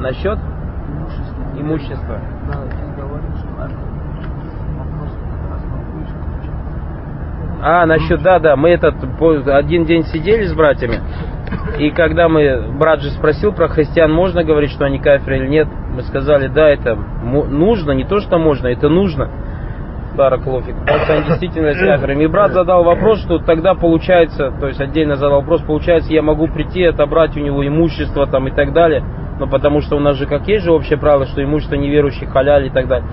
Насчет имущества. А, насчет, да, да, мы этот один день сидели с братьями, и когда мы, брат же спросил про христиан, можно говорить, что они кафиры или нет, мы сказали, да, это нужно, не то, что можно, это нужно. Баракулуфик, потому что они действительно являются кафирами. И брат задал вопрос, что тогда получается, то есть отдельно задал вопрос, получается, я могу прийти, отобрать у него имущество там и так далее, но потому что у нас же как есть же общее правило, что имущество неверующих халяль и так далее.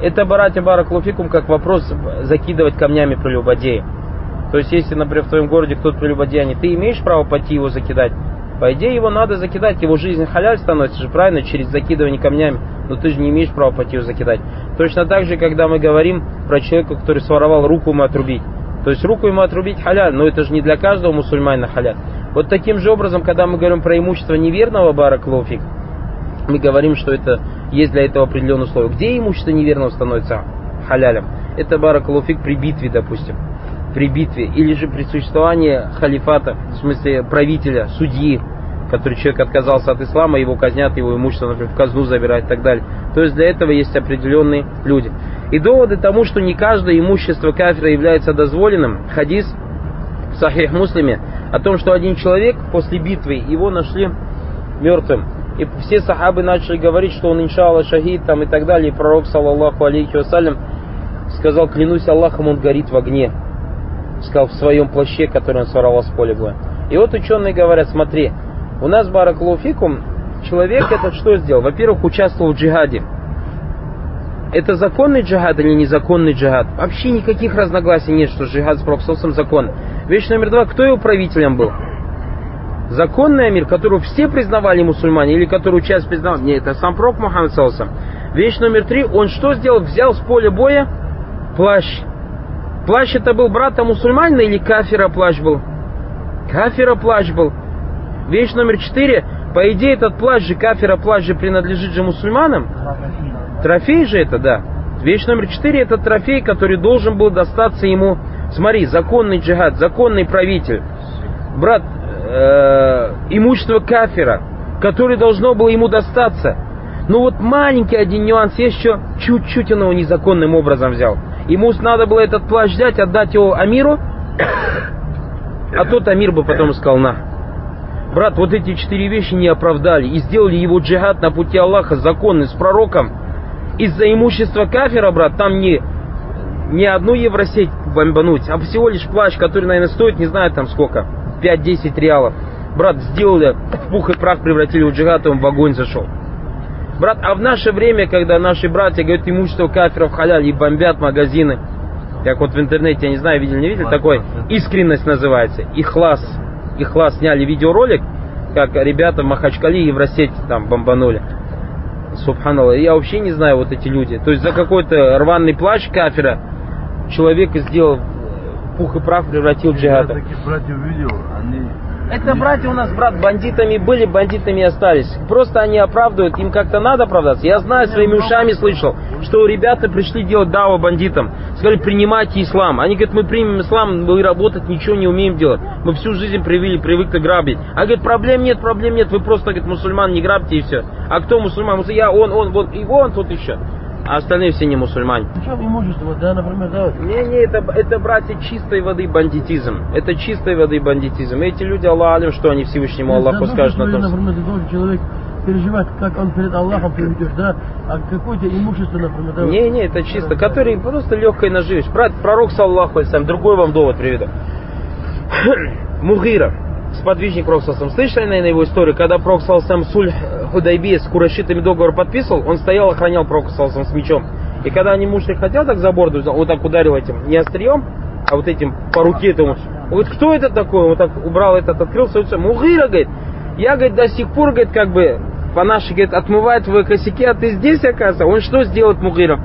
Это, братья Баракулуфикум, как вопрос закидывать камнями прелюбодея. То есть, если, например, в твоем городе кто-то прелюбодеяние, ты имеешь право пойти его закидать? По идее, его надо закидать, его жизнь халяль становится же правильно через закидывание камнями, но ты же не имеешь права пойти его закидать. Точно так же, когда мы говорим про человека, который своровал, руку ему отрубить. То есть руку ему отрубить халяль, но это же не для каждого мусульманина халяль. Вот таким же образом, когда мы говорим про имущество неверного бараклофик, мы говорим, что это есть для этого определенные условия. Где имущество неверного становится халялем? Это баракалуфик при битве, допустим. При битве. Или же при существовании халифата, в смысле правителя, судьи, который человек отказался от ислама, его казнят, его имущество, например, в казну забирают и так далее. То есть для этого есть определенные люди. И доводы тому, что не каждое имущество кафира является дозволенным, хадис в Сахих Муслиме о том, что один человек после битвы его нашли мертвым. И все сахабы начали говорить, что он иншалла шахид там и так далее. И пророк, саллаллаху алейхи вассалям, сказал, клянусь Аллахом, он горит в огне. Сказал, в своем плаще, который он своровал с поля боя. И вот ученые говорят, смотри, у нас бараклауфикум, человек этот что сделал? Во-первых, участвовал в джихаде. Это законный джихад или незаконный джихад? Вообще никаких разногласий нет, что джихад с профсосом закон. Вещь номер два, кто его правителем был? Законный амир, которого все признавали мусульмане, или которую часть признавал? Нет, это сам пророк Мухаммад Салсам. Вещь номер три, он что сделал? Взял с поля боя плащ. Плащ это был брата мусульманина или кафира плащ был? Кафира плащ был. Вещь номер четыре, по идее этот плащ же, кафира плащ же принадлежит же мусульманам. Трофей же это, да. Вещь номер четыре это трофей, который должен был достаться ему. Смотри, законный джихад, законный правитель. Брат, э, имущество кафира, которое должно было ему достаться. Ну вот маленький один нюанс есть еще, чуть-чуть он его незаконным образом взял. Ему надо было этот плащ взять, отдать его Амиру, а тот Амир бы потом сказал, на. Брат, вот эти четыре вещи не оправдали и сделали его джихад на пути Аллаха законный, с пророком. Из-за имущества кафира, брат, там не, не одну евросеть бомбануть, а всего лишь плащ, который, наверное, стоит, не знаю там сколько, 5-10 реалов. Брат, сделали, в пух и прах превратили в джихад, и он в огонь зашел. Брат, а в наше время, когда наши братья говорят, имущество кафиров халяль и бомбят магазины, как вот в интернете, я не знаю, видели, не видели, такой искренность называется, ихлас. Ихлас сняли видеоролик, как ребята в Махачкале и Евросеть там бомбанули. Субханаллах. Я вообще не знаю вот эти люди. То есть за какой-то рваный плащ кафира человек сделал пух и прах, превратил в Я джихада. таких братьев видел, они... Это братья у нас, брат, бандитами были, бандитами и остались. Просто они оправдывают, им как-то надо оправдаться. Я знаю, своими ушами слышал, что ребята пришли делать дава бандитам. Сказали, принимайте ислам. Они говорят, мы примем ислам, мы работать ничего не умеем делать. Мы всю жизнь привили, привыкли грабить. А говорит, проблем нет, проблем нет, вы просто, говорит, мусульман не грабьте и все. А кто мусульман? Мусульман, Я, он, он, вот, и он тут еще. А остальные все не мусульмане. В чем имущество, да, например, да, Не, не, это, это, братья, чистой воды бандитизм. Это чистой воды бандитизм. Эти люди, Аллах алим, что они Всевышнему Аллаху за душу скажут на том например, ты должен человек переживать, как он перед Аллахом приведешь, да, а какое-то имущество, например, да. Не, не, это чисто. Который просто легкой наживешь. Брат, пророк, саллаху алейсалям, другой вам довод приведу. Мугира, сподвижник Салсам. Слышали, наверное, его историю, когда Пророк Салсам Суль Худайби с курашитами договор подписывал, он стоял, охранял Пророка с мечом. И когда они мушли хотел так за борду, вот так ударил этим, не острием, а вот этим по руке этому. Он говорит, кто это такой? Вот так убрал этот, открыл свое лицо. Мугира, говорит, я, говорит, до сих пор, говорит, как бы, по нашей, говорит, отмывает твои косяки, а ты здесь, оказывается. Он что сделает Мугира?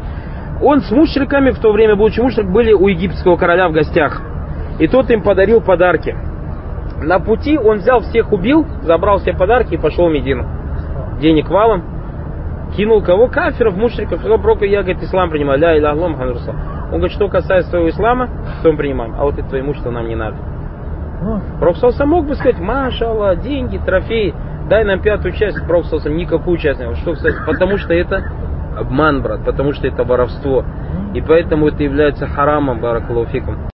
Он с мушриками, в то время, будучи мушрик, были у египетского короля в гостях. И тот им подарил подарки. На пути он взял всех, убил, забрал все подарки и пошел в Медину. Денег валом. Кинул кого? Кафиров, мушриков. Сказал, пророк, я, говорит, ислам принимаю. Ля иля Аллах, Мухаммад Расул». Он говорит, что касается твоего ислама, то мы принимаем. А вот это твое имущество нам не надо. Ну, Пророк Салса мог бы сказать, маша Аллах, деньги, трофеи. дай нам пятую часть, Пророк сказал, никакую часть. не Что, кстати, потому что это обман, брат, потому что это воровство. И поэтому это является харамом, баракалуфиком.